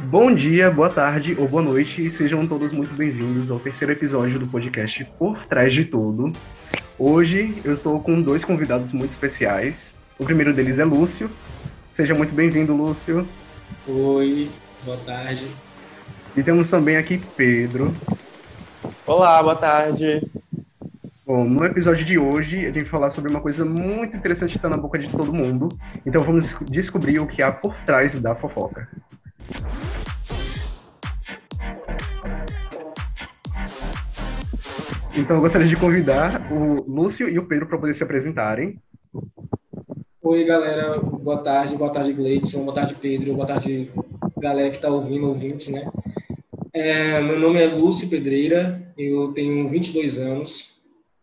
Bom dia, boa tarde ou boa noite e sejam todos muito bem-vindos ao terceiro episódio do podcast Por Trás de Tudo. Hoje eu estou com dois convidados muito especiais. O primeiro deles é Lúcio. Seja muito bem-vindo, Lúcio. Oi, boa tarde. E temos também aqui Pedro. Olá, boa tarde. Bom, no episódio de hoje a gente vai falar sobre uma coisa muito interessante que está na boca de todo mundo. Então vamos descobrir o que há por trás da fofoca. Então eu gostaria de convidar o Lúcio e o Pedro para poder se apresentarem. Oi, galera. Boa tarde. Boa tarde, Gleidson. Boa tarde, Pedro. Boa tarde, galera que está ouvindo, ouvintes, né? É, meu nome é Lúcio Pedreira. Eu tenho 22 anos.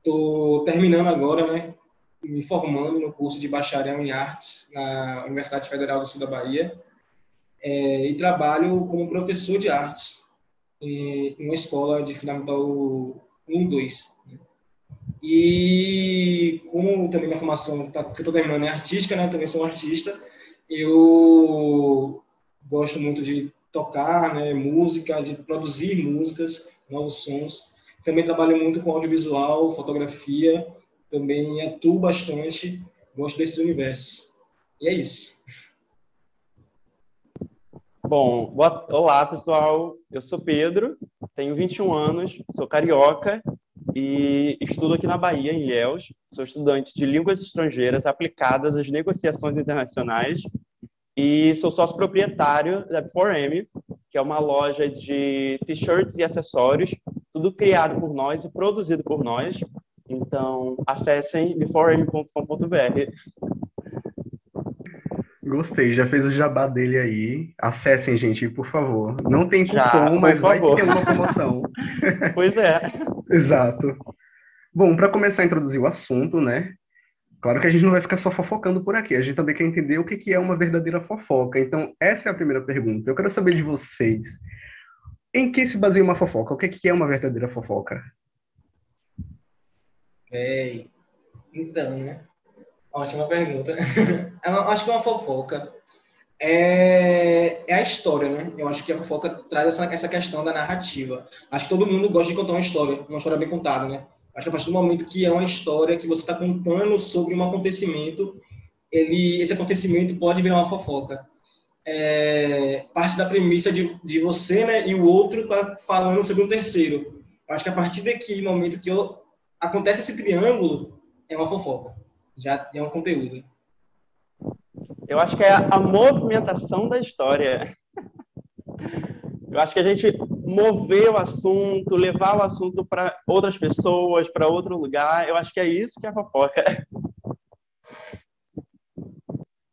Estou terminando agora, né? Me formando no curso de bacharel em artes na Universidade Federal do Sul da Bahia. É, e trabalho como professor de artes em uma escola de fundamental 1 e 2. E como também minha formação, tá, que eu estou terminando, é artística, né? Também sou um artista. Eu gosto muito de tocar, né? Música, de produzir músicas, novos sons. Também trabalho muito com audiovisual, fotografia. Também atuo bastante. Gosto desse universo. E é isso. Bom, boa... olá pessoal, eu sou Pedro, tenho 21 anos, sou carioca e estudo aqui na Bahia, em Ilhéus. Sou estudante de línguas estrangeiras aplicadas às negociações internacionais e sou sócio proprietário da 4M, que é uma loja de t-shirts e acessórios, tudo criado por nós e produzido por nós. Então, acessem beforem.com.br. Gostei, já fez o jabá dele aí. Acessem, gente, por favor. Não tem cupom, já, mas vai ter uma promoção. pois é. Exato. Bom, para começar a introduzir o assunto, né? Claro que a gente não vai ficar só fofocando por aqui, a gente também quer entender o que é uma verdadeira fofoca. Então, essa é a primeira pergunta. Eu quero saber de vocês. Em que se baseia uma fofoca? O que é uma verdadeira fofoca? É, então, né? Ótima pergunta. Eu acho que uma fofoca é, é a história, né? Eu acho que a fofoca traz essa, essa questão da narrativa. Acho que todo mundo gosta de contar uma história, uma história bem contada, né? Acho que a partir do momento que é uma história que você está contando sobre um acontecimento, ele, esse acontecimento pode virar uma fofoca. É, parte da premissa de, de você né, e o outro tá falando sobre um terceiro. Acho que a partir daqui, momento que eu, acontece esse triângulo, é uma fofoca. Já é um conteúdo. Eu acho que é a movimentação da história. Eu acho que a gente mover o assunto, levar o assunto para outras pessoas, para outro lugar, eu acho que é isso que é a fofoca.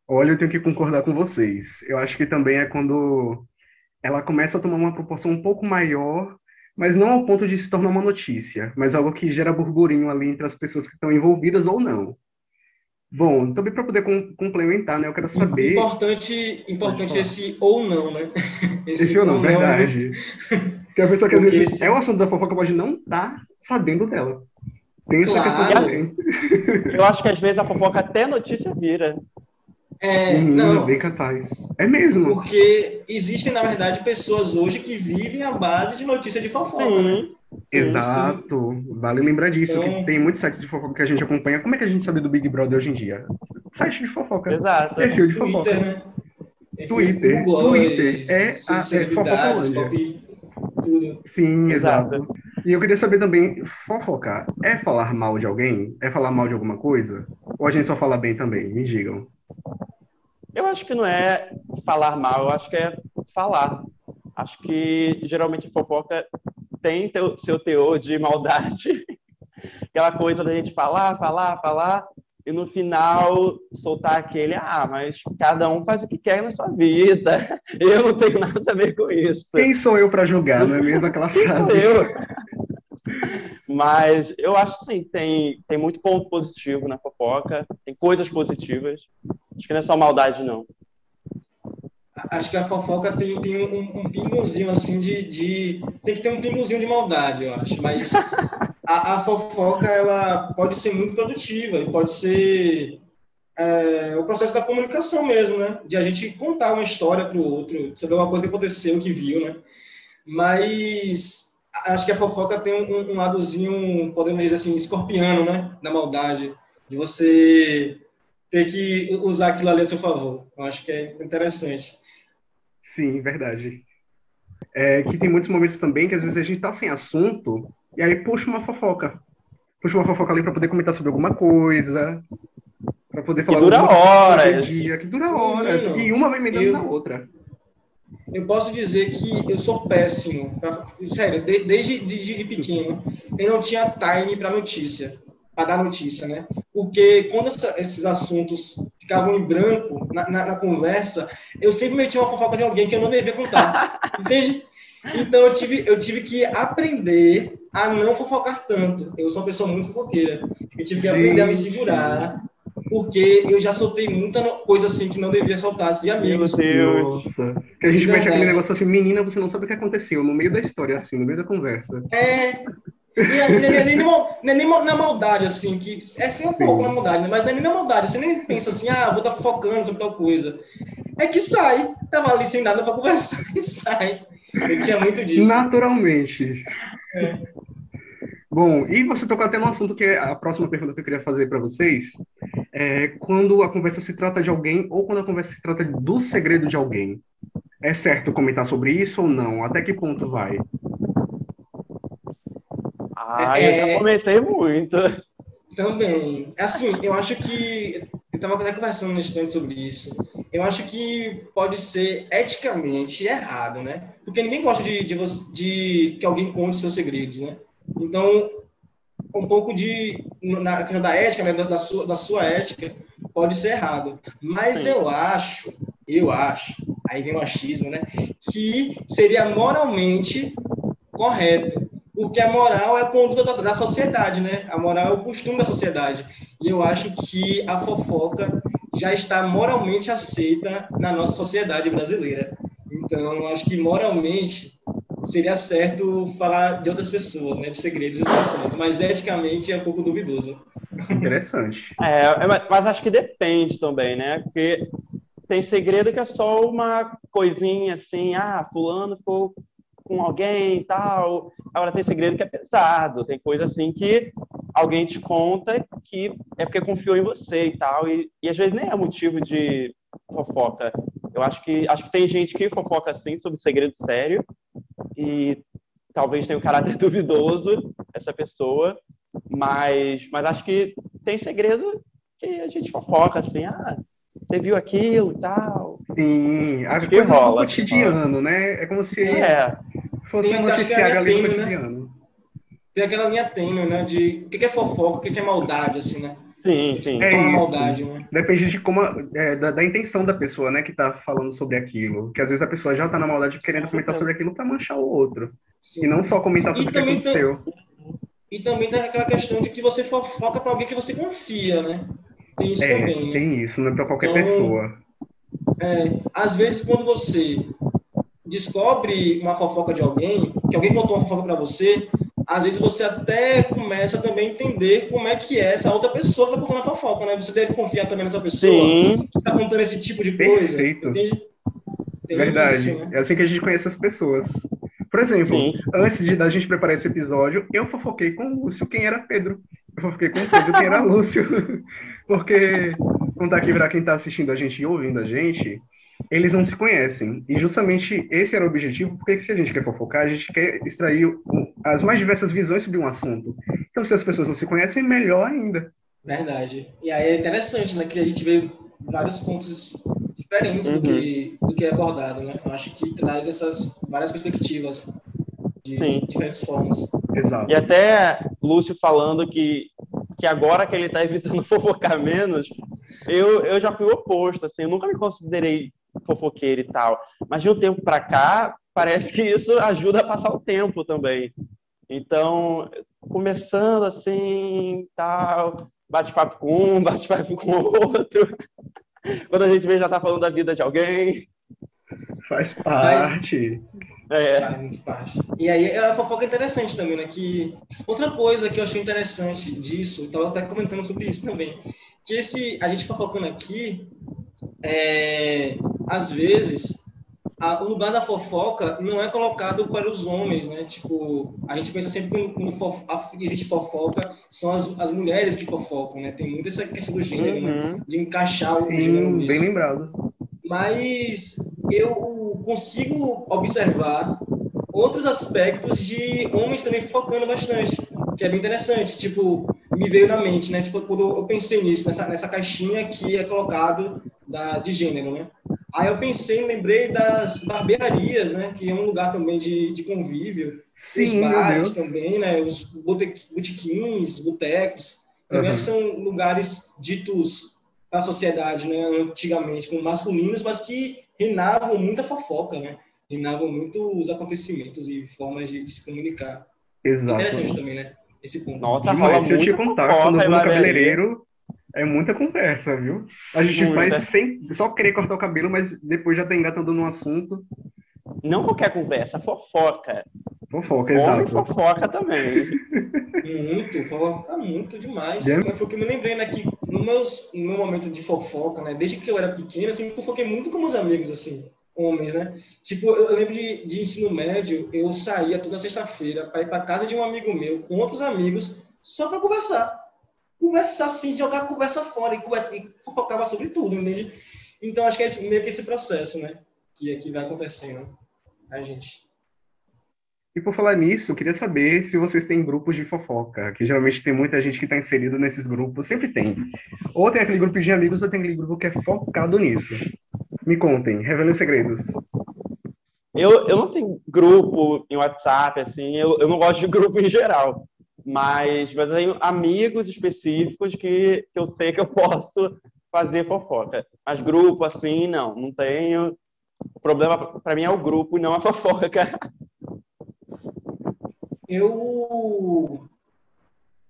Olha, eu tenho que concordar com vocês. Eu acho que também é quando ela começa a tomar uma proporção um pouco maior, mas não ao ponto de se tornar uma notícia, mas algo que gera burburinho ali entre as pessoas que estão envolvidas ou não. Bom, também para poder com, complementar, né? Eu quero saber. Importante, importante esse ou não, né? Esse, esse ou não, não verdade. Né? Porque a pessoa que às vezes esse... é o assunto da fofoca pode não estar tá sabendo dela. Tem claro. essa questão também. Eu acho que às vezes a fofoca até notícia vira. É, hum, não. Bem capaz. É mesmo. Porque existem, na verdade, pessoas hoje que vivem à base de notícia de fofoca, né? Exato. Vale lembrar disso, então... que tem muitos sites de fofoca que a gente acompanha. Como é que a gente sabe do Big Brother hoje em dia? Site de fofoca. Exato. Perfil de fofoca. Twitter, né? Twitter. Twitter. É a é fofocolândia. Tudo. Sim, exato. exato. E eu queria saber também, fofocar é falar mal de alguém? É falar mal de alguma coisa? Ou a gente só fala bem também? Me digam. Eu acho que não é falar mal, eu acho que é falar. Acho que geralmente fofoca tem teu, seu teor de maldade, aquela coisa da gente falar, falar, falar, e no final soltar aquele, ah, mas cada um faz o que quer na sua vida, eu não tenho nada a ver com isso. Quem sou eu para julgar, não é mesmo aquela frase? eu. Mas eu acho sim, tem, tem muito ponto positivo na fofoca, tem coisas positivas. Acho que não é só maldade, não acho que a fofoca tem, tem um, um pingozinho assim de, de, Tem que ter um pingozinho de maldade, eu acho. Mas a, a fofoca ela pode ser muito produtiva e pode ser é, o processo da comunicação mesmo, né? De a gente contar uma história para o outro, saber uma coisa que aconteceu, que viu, né? Mas acho que a fofoca tem um, um ladozinho, podemos dizer assim, escorpiano, né? Da maldade, de você ter que usar aquilo ali a seu favor. Eu acho que é interessante. Sim, verdade. É que tem muitos momentos também que às vezes a gente tá sem assunto e aí puxa uma fofoca. Puxa uma fofoca ali para poder comentar sobre alguma coisa, para poder falar que dura horas. Dia, que dura horas. Menino, e uma vai emendando eu, na outra. Eu posso dizer que eu sou péssimo. Pra, sério, de, desde de, de, pequeno, eu não tinha time para notícia, para dar notícia, né? Porque quando essa, esses assuntos ficavam em branco na, na, na, conversa, eu sempre metia uma fofoca de alguém que eu não devia contar. entende? Então eu tive, eu tive que aprender a não fofocar tanto. Eu sou uma pessoa muito fofoqueira. Eu tive que aprender a me segurar porque eu já soltei muita coisa assim que não devia soltar, assim, amigos. Meu Deus. Nossa. Que a gente mete aquele negócio assim, menina, você não sabe o que aconteceu, no meio da história, assim, no meio da conversa. É. E é, nem, não é nem na maldade, assim, que é assim um pouco na maldade, né? mas não é nem na maldade. Você nem pensa assim, ah, vou estar tá focando sobre tal coisa. É que sai. Tava ali sem nada para conversar e sai. Eu tinha muito disso. Naturalmente. É. Bom, e você tocou até no assunto que é a próxima pergunta que eu queria fazer para vocês. É quando a conversa se trata de alguém ou quando a conversa se trata do segredo de alguém. É certo comentar sobre isso ou não? Até que ponto vai? Ah, é... eu já é. comentei muito. Também. Assim, eu acho que. Eu estava até conversando no instante sobre isso. Eu acho que pode ser eticamente errado, né? Porque ninguém gosta de, de, de que alguém conte seus segredos, né? Então, um pouco de na questão da ética, né, da, sua, da sua ética, pode ser errado. Mas Sim. eu acho, eu acho, aí vem o achismo, né, que seria moralmente correto. Porque a moral é a conduta da, da sociedade, né? A moral é o costume da sociedade. E eu acho que a fofoca já está moralmente aceita na nossa sociedade brasileira. Então, eu acho que moralmente seria certo falar de outras pessoas, né, de segredos das pessoas, mas eticamente é um pouco duvidoso. Interessante. É, é mas acho que depende também, né? Porque tem segredo que é só uma coisinha assim, ah, fulano ficou com alguém e tal. Agora tem segredo que é pesado, tem coisa assim que alguém te conta que é porque confiou em você e tal, e, e às vezes nem é motivo de fofoca. Eu acho que acho que tem gente que fofoca assim sobre segredo sério e talvez tenha um caráter duvidoso essa pessoa, mas mas acho que tem segredo que a gente fofoca assim, ah, você viu aquilo e tal. Sim, a coisa rola, do cotidiano, né? É como se é. Fosse um noticiário ali no né? cotidiano. Né? Tem aquela linha tênue, né? De o que é fofoca, o que é maldade, assim, né? Sim, sim. É isso. Maldade, né? Depende de como é, da, da, intenção da pessoa, né, que tá falando sobre aquilo. Que às vezes a pessoa já tá na maldade querendo comentar sobre aquilo para manchar o outro. Sim. E não só comentar sobre o que aconteceu. Tem, e também tem aquela questão de que você fofoca para alguém que você confia, né? Tem isso é, também. Né? Tem isso, não é para qualquer então, pessoa. É, às vezes quando você descobre uma fofoca de alguém, que alguém contou uma fofoca para você, às vezes você até começa também a entender como é que é essa outra pessoa que está contando a fofoca, né? Você deve confiar também nessa pessoa Sim. que está contando esse tipo de coisa. Perfeito. Entende? Tem Verdade. Isso, né? É assim que a gente conhece as pessoas. Por exemplo, Sim. antes de da gente preparar esse episódio, eu fofoquei com o Lúcio quem era Pedro. Eu fofoquei com o Pedro quem era Lúcio. Porque, contar aqui para quem está assistindo a gente e ouvindo a gente, eles não se conhecem. E justamente esse era o objetivo, porque se a gente quer fofocar, a gente quer extrair as mais diversas visões sobre um assunto. Então, se as pessoas não se conhecem, melhor ainda. Verdade. E aí é interessante, né, que a gente vê vários pontos diferentes uhum. do, que, do que é abordado, né? Eu acho que traz essas várias perspectivas de Sim. diferentes formas. Exato. E até Lúcio falando que, que agora que ele está evitando fofocar menos, eu, eu já fui o oposto, assim, eu nunca me considerei fofoqueiro e tal. Mas de um tempo para cá, parece que isso ajuda a passar o tempo também. Então, começando assim, tal, bate-papo com um, bate-papo com outro. Quando a gente vê, já tá falando da vida de alguém. Faz parte. É. Faz muito parte. E aí a fofoca é interessante também, né? Que outra coisa que eu achei interessante disso, eu tava até comentando sobre isso também, que esse a gente fofocando aqui, é, às vezes a, o lugar da fofoca não é colocado para os homens, né? Tipo, a gente pensa sempre que quando existe fofoca, são as, as mulheres que fofocam, né? Tem muito essa questão do gênero, né? Uhum. De encaixar o Sim, gênero nisso. bem lembrado. Mas eu consigo observar outros aspectos de homens também focando bastante, que é bem interessante. Tipo, me veio na mente, né? Tipo, quando eu pensei nisso, nessa, nessa caixinha que é colocado da, de gênero, né? Aí eu pensei, lembrei das barbearias, né? Que é um lugar também de, de convívio. Sim, os bares também, né? Os bote- botequins, botecos. Também Uhum. acho que são lugares ditos na sociedade, né? Antigamente, como masculinos, mas que reinavam muita fofoca, né? Reinavam muito os acontecimentos e formas de, de se comunicar. Exato. Interessante também, né? Esse ponto. Nossa, Demais. rola Se eu te contar, fofoca quando eu vou no cabeleireiro, é muita conversa, viu? A gente Muita. vai sem só querer cortar o cabelo, mas depois já tá engatando no assunto. Não qualquer conversa, fofoca. Fofoca, Homem exato. fofoca também. Muito, fofoca muito demais. É. Mas foi o que eu me lembrei, né? Que no, meus, no meu momento de fofoca, né? Desde que eu era pequeno, assim, eu fofoquei muito com meus amigos, assim, homens, né? Tipo, eu, eu lembro de, de ensino médio, eu saía toda sexta-feira para ir para casa de um amigo meu, com outros amigos, só para conversar. Conversar, assim, jogar a conversa fora e, conversa, e fofocava sobre tudo, entende? Então, acho que é esse- meio que esse processo, né? Que, que vai acontecendo. A gente. E por falar nisso, eu queria saber se vocês têm grupos de fofoca, que geralmente tem muita gente que está inserido nesses grupos, sempre tem. Ou tem aquele grupo de amigos, ou tem aquele grupo que é focado nisso. Me contem, revelem os segredos. Eu, eu não tenho grupo em WhatsApp, assim, eu, eu não gosto de grupo em geral. Mas, mas eu tenho amigos específicos que, que eu sei que eu posso fazer fofoca. Mas grupo, assim, não, não tenho. O problema para mim é o grupo e não a fofoca. eu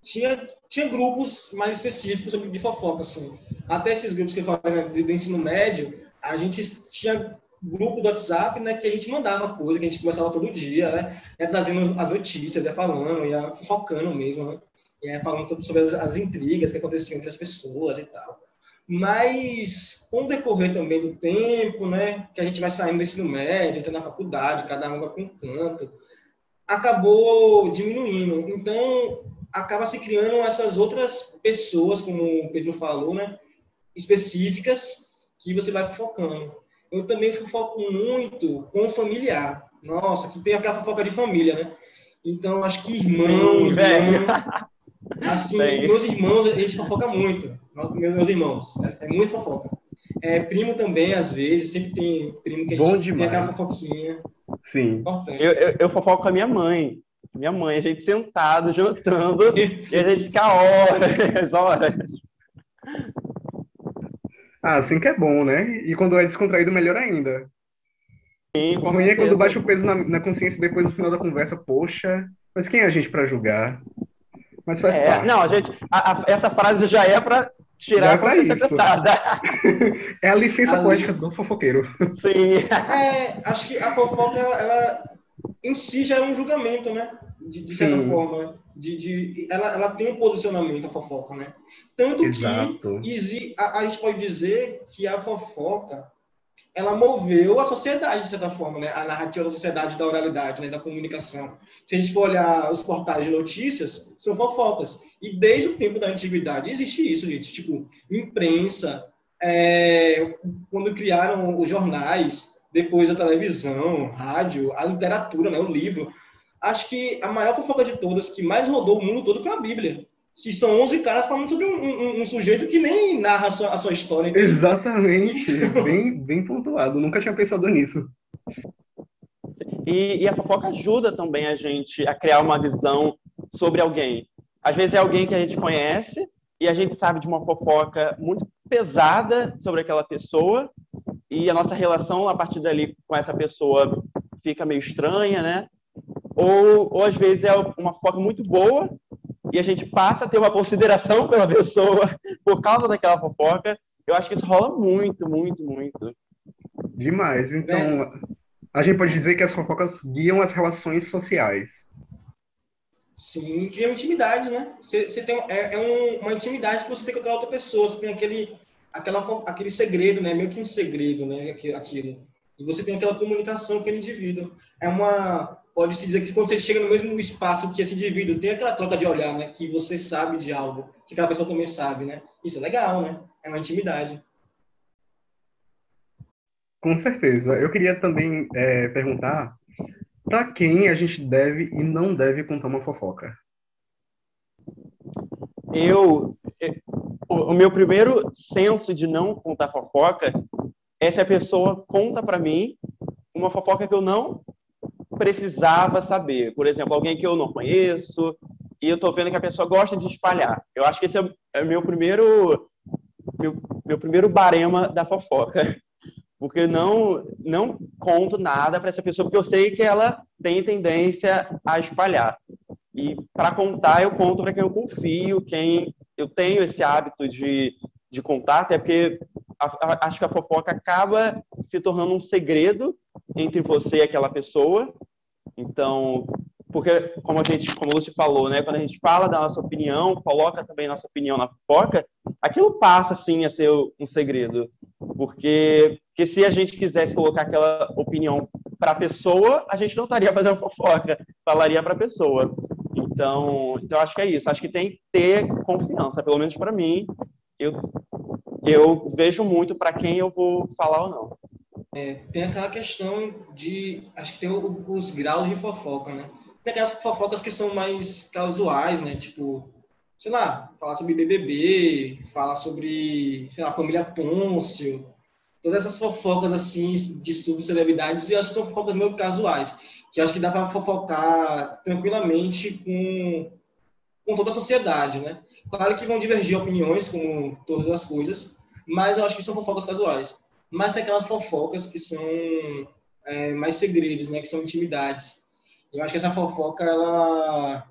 tinha, tinha grupos mais específicos de fofoca, assim. Até esses grupos que eu falei de, de ensino médio, a gente tinha grupo do WhatsApp, né, que a gente mandava coisa, que a gente conversava todo dia, né, ia trazendo as notícias, ia falando, ia fofocando mesmo, né, ia falando sobre as, as intrigas que aconteciam entre as pessoas e tal. Mas, com o decorrer também do tempo, né, que a gente vai saindo do ensino médio, entrando na faculdade, cada um vai para um canto, acabou diminuindo. Então, acaba se criando essas outras pessoas, como o Pedro falou, né, específicas, que você vai focando. Eu também fofoco muito com o familiar. Nossa, que tem aquela fofoca de família, né? Então, acho que irmão, irmã, assim, Tem. meus irmãos, eles fofocam muito. Meus, irmãos, é, é muito fofoca. É, primo também, às vezes, sempre tem primo que a Bom gente tem aquela fofoquinha Sim. importante. Eu, eu, eu fofoco com a minha mãe. Minha mãe, a gente sentado, jantando, e a gente fica horas, horas. Ah, assim que é bom, né? E quando é descontraído, melhor ainda. Sim, O ruim é quando baixa o peso na, na consciência depois no final da conversa. Poxa, mas quem é a gente para julgar? Mas faz É, parte. não, gente, a- a- essa frase já é para Já tirar é a consciência isso. pesada. É a licença Ali. poética do fofoqueiro. Sim. É, acho que a fofoca, ela, ela em si já é um julgamento, né? De, de certa forma. De, de, ela, ela tem um posicionamento, a fofoca, né? Tanto Exato. que exi, a, a gente pode dizer que a fofoca, ela moveu a sociedade, de certa forma, né? A narrativa da sociedade, da oralidade, né? Da comunicação. Se a gente for olhar os portais de notícias, são fofocas. E desde o tempo da antiguidade existe isso, gente. Tipo, imprensa, é, quando criaram os jornais, depois a televisão, rádio, a literatura, né, o livro. Acho que a maior fofoca de todas, que mais rodou o mundo todo, foi a Bíblia. Que são 11 caras falando sobre um, um- um sujeito que nem narra a sua, a sua história. entendeu? Exatamente. Bem, bem pontuado. Nunca tinha pensado nisso. E, e a fofoca ajuda também a gente a criar uma visão sobre alguém. Às vezes é alguém que a gente conhece e a gente sabe de uma fofoca muito pesada sobre aquela pessoa e a nossa relação a partir dali com essa pessoa fica meio estranha, né? Ou, ou às vezes é uma fofoca muito boa e a gente passa a ter uma consideração pela pessoa por causa daquela fofoca. Eu acho que isso rola muito, muito, muito. Demais. Então, a gente pode dizer que as fofocas guiam as relações sociais. Sim, criam intimidade, né? Você, você tem, é, é um, uma intimidade que você tem com aquela outra pessoa, você tem aquele, aquela, aquele segredo, né? Meio que um segredo, né? Aquilo. E você tem aquela comunicação com aquele indivíduo. É uma, pode-se dizer que quando você chega no mesmo espaço que esse indivíduo, tem aquela troca de olhar, né? Que você sabe de algo, que aquela pessoa também sabe, né? Isso é legal, né? É uma intimidade. Com certeza. Eu queria também é, perguntar para quem a gente deve e não deve contar uma fofoca. Eu, o meu primeiro senso de não contar fofoca é se a pessoa conta para mim uma fofoca que eu não precisava saber. Por exemplo, alguém que eu não conheço e eu estou vendo que a pessoa gosta de espalhar. Eu acho que esse é o meu primeiro meu, meu primeiro barema da fofoca porque não não conto nada para essa pessoa porque eu sei que ela tem tendência a espalhar e para contar eu conto para quem eu confio quem eu tenho esse hábito de, de contar até porque a, a, acho que a fofoca acaba se tornando um segredo entre você e aquela pessoa então porque como a gente como o falou né quando a gente fala da nossa opinião coloca também nossa opinião na fofoca aquilo passa sim a ser um segredo porque, porque se a gente quisesse colocar aquela opinião para a pessoa, a gente não estaria fazendo fofoca, falaria para a pessoa. Então, então, acho que é isso. Acho que tem que ter confiança, pelo menos para mim. Eu, eu vejo muito para quem eu vou falar ou não. É, tem aquela questão de. Acho que tem os graus de fofoca, né? Tem aquelas fofocas que são mais casuais, né? Tipo, sei lá, falar sobre BBB, falar sobre, sei lá, família Pôncio, todas essas fofocas assim de subcelebridades, e acho que são fofocas meio casuais, que acho que dá para fofocar tranquilamente com, com toda a sociedade, né? Claro que vão divergir opiniões, como todas as coisas, mas eu acho que são fofocas casuais. Mas tem aquelas fofocas que são é, mais segredos, né? Que são intimidades. Eu acho que essa fofoca, ela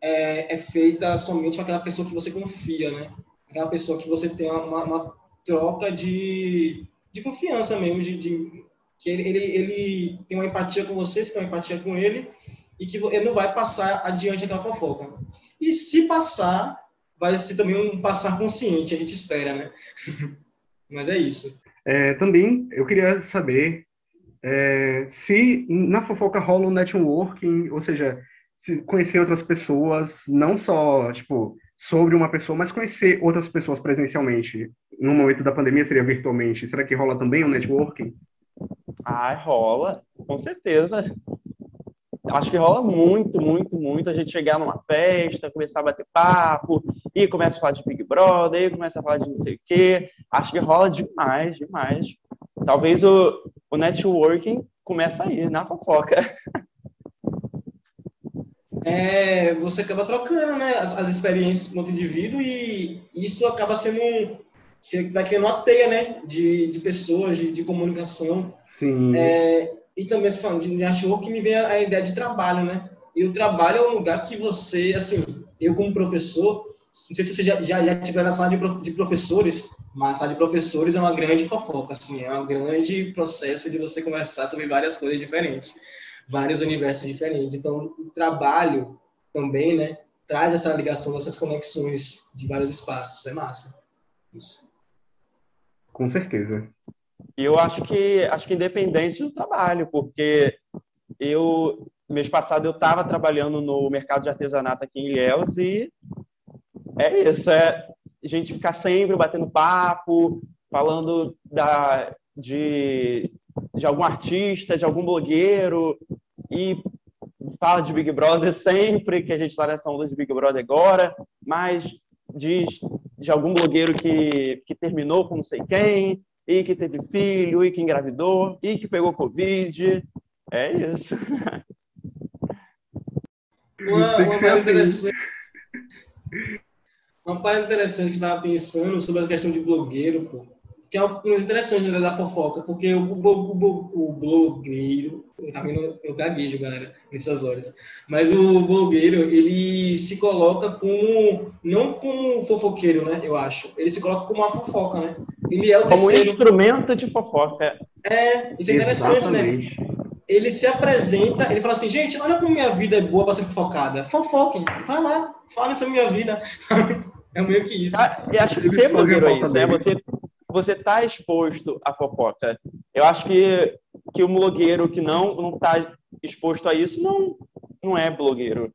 é, é, feita somente com aquela pessoa que você confia, né? Aquela pessoa que você tem uma, uma troca de, de confiança mesmo, de, de que ele, ele, ele, tem uma empatia com você, você tem uma empatia com ele, e que ele não vai passar adiante aquela fofoca. E se passar, vai ser também um passar consciente, a gente espera, né? Mas é isso. É, também eu queria saber é, se na fofoca rola um networking, ou seja, conhecer outras pessoas, não só, tipo, sobre uma pessoa, mas conhecer outras pessoas presencialmente. No momento da pandemia seria virtualmente. Será que rola também um networking? Ah, rola, com certeza. Acho que rola muito, muito, muito a gente chegar numa festa, começar a bater papo, e começa a falar de Big Brother, e começa a falar de não sei o quê. Acho que rola demais, demais. Talvez o, o networking comece aí, na fofoca. é, você acaba trocando né, as, as experiências com outro indivíduo e isso acaba sendo um, você vai criando uma teia né, de, de pessoas, de, de comunicação. Sim. É, e também, se falando de network, me vem a, ideia de trabalho, né? E o trabalho é um lugar que você, assim, eu como professor, não sei se você já, já, já tiver na sala de, prof, de professores, mas a sala de professores é uma grande fofoca, assim, é um grande processo de você conversar sobre várias coisas diferentes vários universos diferentes. Então, o trabalho também, né, traz essa ligação, essas conexões de vários espaços. É massa. Isso. Com certeza. Eu acho que acho que independente do trabalho, porque eu mês passado eu estava trabalhando no mercado de artesanato aqui em Ilhéus e é isso, é a gente ficar sempre batendo papo, falando da, de, de algum artista, de algum blogueiro, e fala de Big Brother sempre, que a gente está nessa onda de Big Brother agora, mas diz de algum blogueiro que, que terminou com não sei quem, e que teve filho, e que engravidou, e que pegou Covid. É isso. Uma, uma parte assim. interessante. Uma parte interessante que eu estava pensando sobre a questão de blogueiro, pô que é uma coisa interessante né, da fofoca, porque o, o, o, o blogueiro, eu, eu gaguejo, galera, nessas horas, mas o blogueiro, ele se coloca como, não como fofoqueiro, né, eu acho, ele se coloca como uma fofoca, né, ele é o como terceiro... instrumento de fofoca. É, isso é interessante, né? Exatamente. né? Ele se apresenta, ele fala assim, gente, olha como minha vida é boa para ser fofocada. Fofoquem, vai lá, falem sobre minha vida. é meio que isso. Ah, Eu acho que é pauta isso, né? Você, você tá exposto à fofoca. Eu acho que, que o blogueiro que não, não tá exposto a isso não, não é blogueiro.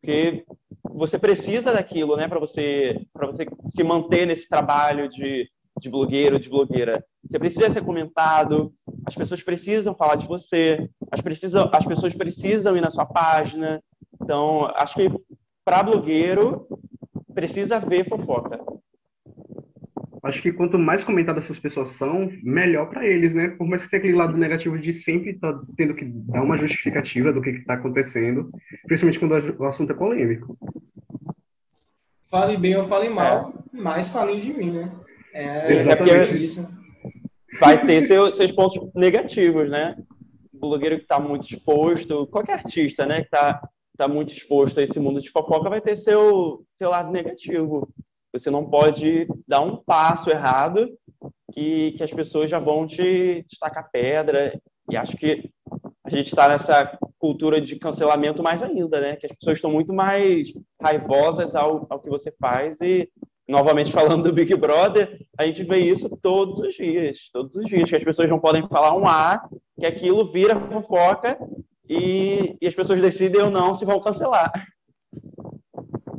Porque você precisa daquilo, né? Para você, pra você se manter nesse trabalho de, de blogueiro, de blogueira. Você precisa ser comentado, as pessoas precisam falar de você, as, precisam, as pessoas precisam ir na sua página. Então, acho que para blogueiro precisa ver fofoca. Acho que quanto mais comentadas essas pessoas são, melhor para eles, né? Por mais que tenha aquele lado negativo de sempre estar tendo que dar uma justificativa do que está acontecendo, principalmente quando o assunto é polêmico. Fale bem ou fale mal, mas falem de mim, né? É, Exatamente. é isso. vai ter seu- seus pontos negativos, né? O blogueiro que está muito exposto, qualquer artista, né, que está tá muito exposto a esse mundo de fofoca vai ter seu, seu lado negativo. Você não pode dar um passo errado que, que as pessoas já vão te, te tacar pedra. E acho que a gente está nessa cultura de cancelamento mais ainda, né? Que as pessoas estão muito mais raivosas ao, ao que você faz e novamente falando do Big Brother, a gente vê isso todos os dias, todos os dias, que as pessoas não podem falar um A, que aquilo vira fofoca e, e as pessoas decidem ou não se vão cancelar.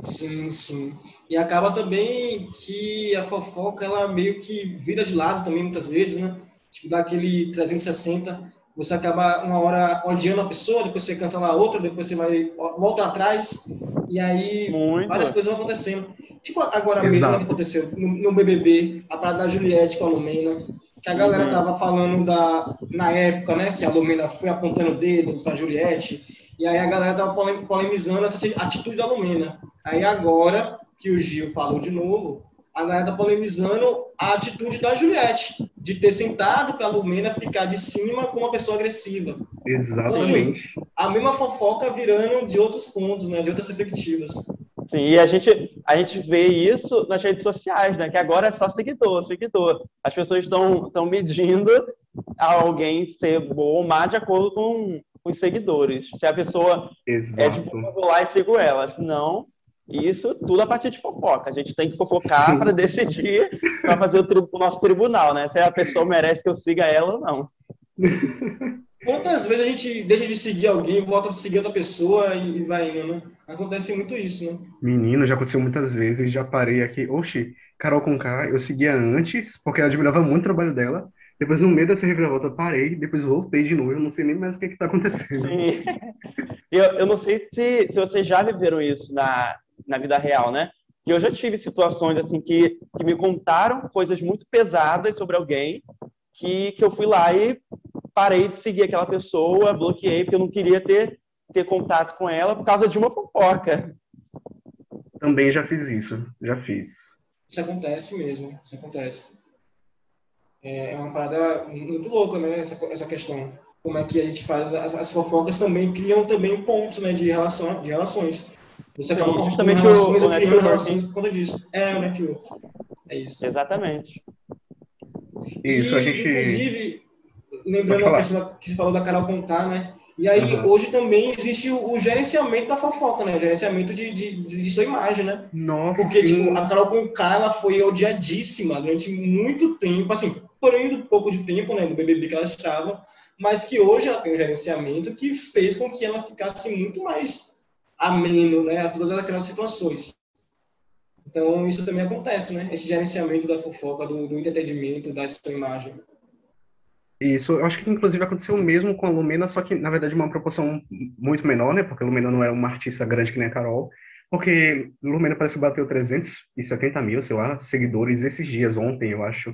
Sim, sim. E acaba também que a fofoca, ela meio que vira de lado também, muitas vezes, né? Tipo, dá aquele 360, você acaba uma hora odiando a pessoa, depois você cancela a outra, depois você vai, volta atrás, e aí Muito. várias coisas vão acontecendo. Tipo, agora mesmo Exato. né, que aconteceu no, no BBB, a parada da Juliette com a Lumena, que a galera Uhum. tava falando da, na época, né, que a Lumena foi apontando o dedo pra Juliette, e aí a galera tava polem- polemizando essa atitude da Lumena. Aí agora que o Gil falou de novo, a galera tá polemizando a atitude da Juliette, de ter sentado pra Lumena ficar de cima com uma pessoa agressiva. Exatamente. A mesma fofoca virando de outros pontos, né, de outras perspectivas. Sim, e a gente, a gente vê isso nas redes sociais, né? Que agora é só seguidor, seguidor. As pessoas estão medindo alguém ser bom ou má de acordo com os seguidores. Se a pessoa é Exato. de boa, eu vou lá e sigo ela. Se não, isso tudo a partir de fofoca. A gente tem que fofocar para decidir, para fazer o, o nosso tribunal, né? Se a pessoa merece que eu siga ela ou não. Quantas vezes a gente deixa de seguir alguém, volta a seguir outra pessoa e, vai indo, né? Acontece muito isso, né? Menino, já aconteceu muitas vezes, já parei aqui. Oxi, Carol Conká, eu seguia antes, porque eu admirava muito o trabalho dela. Depois, no meio dessa reviravolta, eu parei, depois voltei de novo. Eu não sei nem mais o que está acontecendo. Sim. Eu, eu não sei se, se vocês já viveram isso na, na vida real, né? Que eu já tive situações assim que, que me contaram coisas muito pesadas sobre alguém que, que eu fui lá e parei de seguir aquela pessoa, bloqueei, porque eu não queria ter, ter contato com ela por causa de uma fofoca. Também já fiz isso, já fiz. Isso acontece mesmo, isso acontece. É é uma parada muito louca, né? Essa, essa questão. Como é que a gente faz. As, as fofocas também criam também pontos né, de, relação, de relações. Você acaba justamente relações o- ou o criando relações por conta disso. É, o network. É isso. Exatamente. Isso, a E, gente. Inclusive, lembrando a questão da- que você falou da Carol Conká, né? E aí, Aham. hoje também existe o, o gerenciamento da fofoca, né? O gerenciamento de, de, de, de sua imagem, né? Nossa, Porque, sim. tipo, a Carol Conká, ela foi odiadíssima durante muito tempo, assim, por um pouco de tempo, né, no BBB que ela estava, mas que hoje ela tem um gerenciamento que fez com que ela ficasse muito mais ameno, né, a todas aquelas situações. Então, isso também acontece, né? Esse gerenciamento da fofoca, do, do entretenimento, da sua imagem. Isso, eu acho que inclusive aconteceu o mesmo com a Lumena, só que na verdade uma proporção muito menor, né? Porque a Lumena não é uma artista grande que nem a Carol. Porque Lumena parece que bateu 370 mil, sei lá, seguidores esses dias, ontem, eu acho.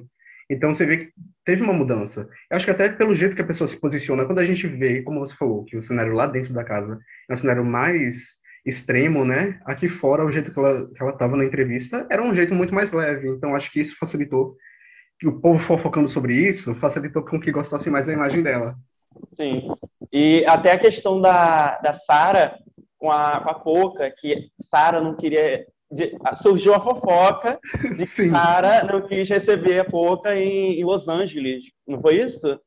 Então você vê que teve uma mudança. Eu acho que até pelo jeito que a pessoa se posiciona, quando a gente vê, como você falou, que o cenário lá dentro da casa é um cenário mais extremo, né? Aqui fora, o jeito que ela que ela estava na entrevista era um jeito muito mais leve. Então acho que isso facilitou que o povo fofocando sobre isso facilitou com que gostasse mais da imagem dela. Sim. E até a questão da, da Sara com a, com a Poca, que Sara não queria. de- surgiu a fofoca de que. Sara não quis receber a Poca em, em Los Angeles. Não foi isso?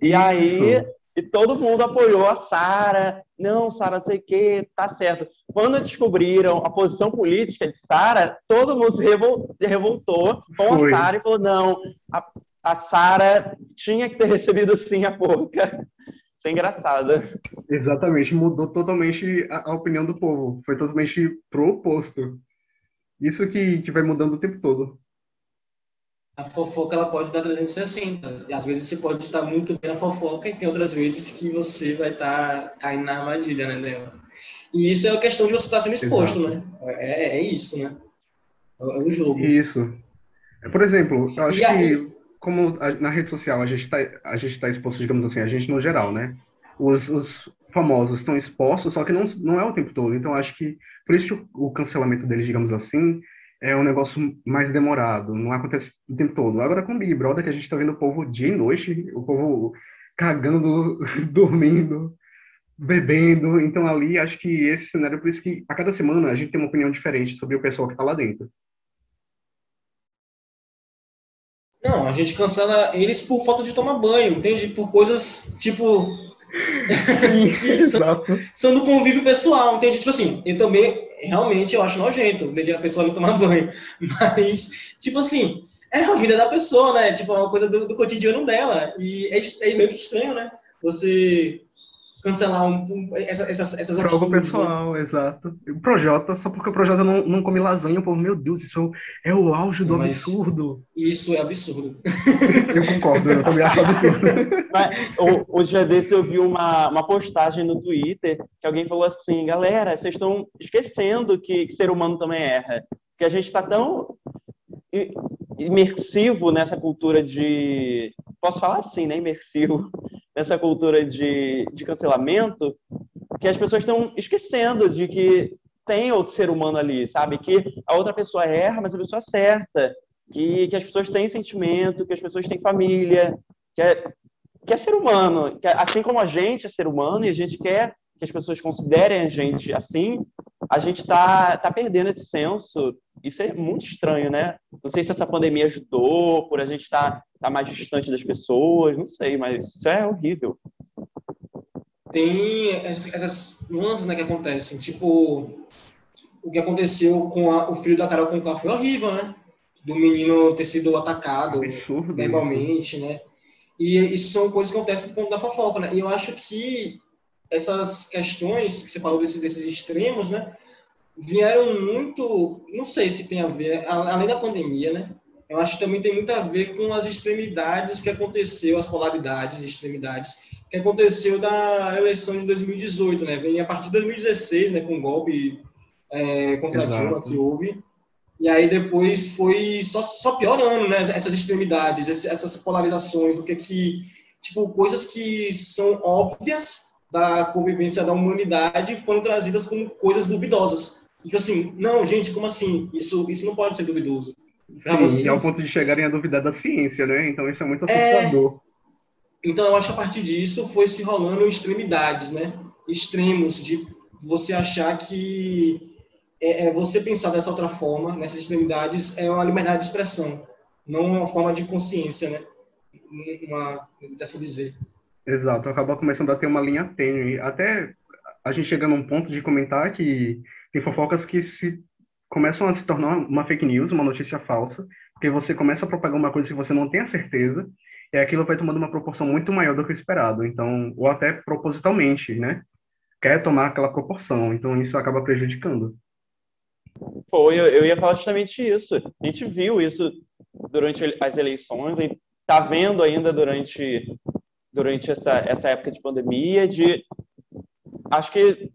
E aí, e todo mundo apoiou a Sara. Não, Sara, não sei o quê, tá certo. Quando descobriram a posição política de Sara, todo mundo se revoltou com Foi. a Sara e falou: não, a, a Sara tinha que ter recebido sim a porca. Isso é engraçado. Exatamente, mudou totalmente a, a opinião do povo. Foi totalmente pro oposto. Isso que, que vai mudando o tempo todo a fofoca ela pode dar 360. E às vezes você pode estar muito bem na fofoca e tem outras vezes que você vai estar caindo na armadilha, né, Débora? E isso é a questão de você estar sendo exposto, Exato. né? É, é isso, né? É, é o jogo. Isso. É, por exemplo, eu acho que como na rede social a gente está a gente tá exposto, digamos assim, a gente no geral, né? Os, os famosos estão expostos, só que não, não é o tempo todo. Então, acho que por isso o cancelamento deles, digamos assim, é um negócio mais demorado, não acontece o tempo todo. Agora com o Big Brother, que a gente está vendo o povo dia e noite, o povo cagando, dormindo, bebendo. Então ali, acho que esse cenário, por isso que a cada semana a gente tem uma opinião diferente sobre o pessoal que está lá dentro. Não, a gente cancela eles por falta de tomar banho, entende? Por coisas, tipo... Sim, são, são do convívio pessoal, entende? Tipo assim, eu também realmente eu acho nojento a pessoa não tomar banho. Mas, tipo assim, é a vida da pessoa, né? Tipo, é uma coisa do, do cotidiano dela. E é, é, meio que estranho, né? Você cancelar um, um, essa, essas, essas Prova atitudes. Né? pessoal, né? exato. O Projota, só porque o Projota não, não come lasanha, o povo, meu Deus, isso é o auge do Mas absurdo. Isso é absurdo. eu concordo, eu também acho absurdo. Mas, dia desse eu vi uma, uma postagem no Twitter que alguém falou assim, galera, vocês estão esquecendo que, que ser humano também erra. Que a gente está tão imersivo nessa cultura de. Posso falar assim, né? Imersivo nessa cultura de, de cancelamento que as pessoas estão esquecendo de que tem outro ser humano ali, sabe? Que a outra pessoa erra, mas a pessoa acerta. Que, que as pessoas têm sentimento, que as pessoas têm família, que é, que é ser humano. Que, assim como a gente é ser humano e a gente quer que as pessoas considerem a gente assim, a gente está tá perdendo esse senso. Isso é muito estranho, né? Não sei se essa pandemia ajudou, por a gente estar tá, tá mais distante das pessoas, não sei, mas isso é horrível. Tem essas nuances né, que acontecem, tipo o que aconteceu com a, o filho da Carol com o carro foi horrível, né? Do menino ter sido atacado Absurdo, verbalmente, isso. né? E isso são coisas que acontecem por conta da fofoca, né? E eu acho que essas questões que você falou desse, desses extremos, né, vieram muito, não sei se tem a ver, além da pandemia, né, eu acho que também tem muito a ver com as extremidades que aconteceu, as polaridades, extremidades, que aconteceu da eleição de 2018, né, vem a partir de 2016, né, com o golpe é, contra. Dilma que houve, e aí depois foi só, só piorando, né, essas extremidades, essas polarizações, do que que, tipo, coisas que são óbvias, da convivência da humanidade foram trazidas como coisas duvidosas. Tipo assim, não, gente, como assim? Isso, isso não pode ser duvidoso. Sim, vocês... ao ponto de chegarem a duvidar da ciência, né? Então isso é muito é. assustador. É... Então eu acho que a partir disso foi se rolando extremidades, né? Extremos de você achar que é, é você pensar dessa outra forma, nessas extremidades, é uma liberdade de expressão, não uma forma de consciência, né? Uma, assim dizer. Exato, acaba começando a ter uma linha tênue. Até a gente chega num ponto de comentar que tem fofocas que se começam a se tornar uma fake news, uma notícia falsa, porque você começa a propagar uma coisa que você não tem a certeza, e aquilo vai tomando uma proporção muito maior do que o esperado. Então, ou até propositalmente, né? Quer tomar aquela proporção. Então, isso acaba prejudicando. Foi, eu ia falar justamente isso. A gente viu isso durante as eleições e está vendo ainda durante durante essa, essa época de pandemia, de acho que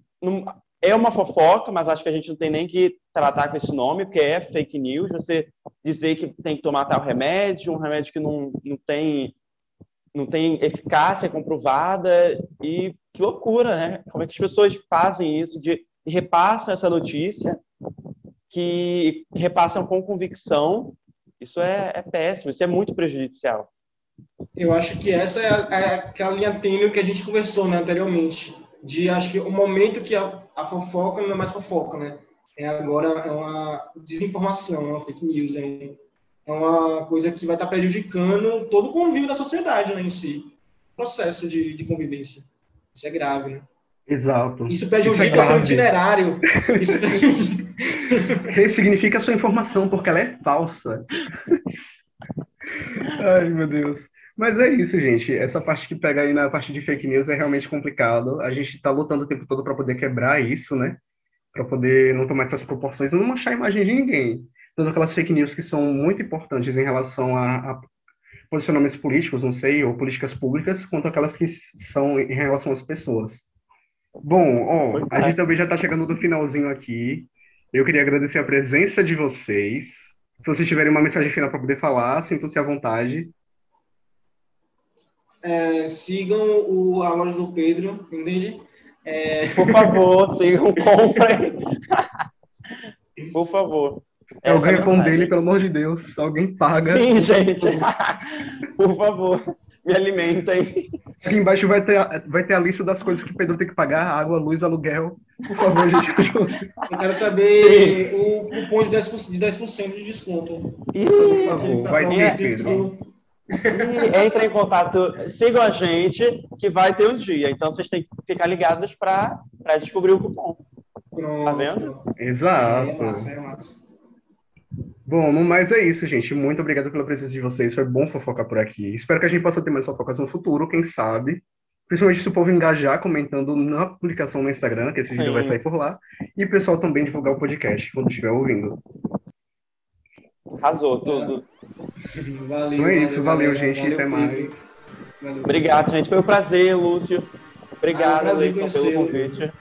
é uma fofoca, mas acho que a gente não tem nem que tratar com esse nome, porque é fake news, você dizer que tem que tomar tal remédio, um remédio que não, não tem não tem eficácia comprovada e que loucura, né? Como é que as pessoas fazem isso de repassam essa notícia que repassam com convicção? Isso é, é péssimo, isso é muito prejudicial. Eu acho que essa é, a, é aquela linha tênue que a gente conversou né, anteriormente. De acho que o momento que a, a fofoca não é mais fofoca, né? É agora é uma desinformação, é uma fake news, é, uma coisa que vai estar prejudicando todo o convívio da sociedade né, em si. processo de, de convivência. Isso é grave, né? Exato. Isso prejudica é seu itinerário. Isso Ressignifica a sua informação, porque ela é falsa. Ai, meu Deus. Mas é isso, gente. Essa parte que pega aí na parte de fake news é realmente complicado. A gente está lutando o tempo todo para poder quebrar isso, né? Para poder não tomar essas proporções e não manchar a imagem de ninguém. Todas aquelas fake news que são muito importantes em relação a, a posicionamentos políticos, não sei, ou políticas públicas, quanto aquelas que são em relação às pessoas. Bom, ó, a gente também já está chegando no finalzinho aqui. Eu queria agradecer a presença de vocês. Se vocês tiverem uma mensagem final para poder falar, sintam-se à vontade. É, sigam o, a loja do Pedro, entende? É... Por favor, sigam, comprem. Por favor. É o ganha-pão dele, pelo amor de Deus. Alguém paga. Sim, gente. Por favor me alimentem. Aqui embaixo vai ter, a, vai ter a lista das coisas que o Pedro tem que pagar: água, luz, aluguel. Por favor, gente, ajude. Eu quero saber o cupom de 10%, de, 10 de desconto. Ih, por favor, vai ter, Pedro. E entre em contato, sigam a gente, que vai ter um dia. Então vocês têm que ficar ligados para descobrir o cupom. Pronto. Tá vendo? Exato. É massa, é massa. Bom, no mais é isso, gente. Muito obrigado pela presença de vocês. Foi bom fofocar por aqui. Espero que a gente possa ter mais fofocas no futuro, quem sabe. Principalmente se o povo engajar comentando na publicação no Instagram, que esse vídeo Sim. vai sair por lá. E o pessoal também divulgar o podcast quando estiver ouvindo. Arrasou tudo. Valeu. Então é isso, valeu, valeu gente. Valeu, até mais. Valeu, Obrigado, gente. Foi um prazer, Lúcio. Obrigado, ah, pelo convite.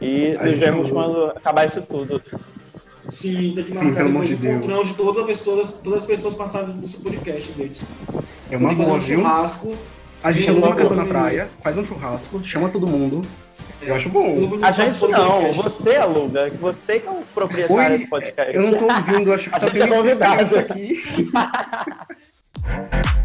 E nos vemos quando acabar isso tudo. Sim, tem que marcar Sim, depois de encontrão de todas as pessoas, todas as pessoas passaram do seu podcast, deles. É uma boa, um churrasco. A gente chama uma casa na praia, faz um churrasco, chama todo mundo. Eu acho bom. A gente não, você aluga, você que é o proprietário Oi, do podcast. Eu não tô ouvindo, acho que tá bem convidado aqui.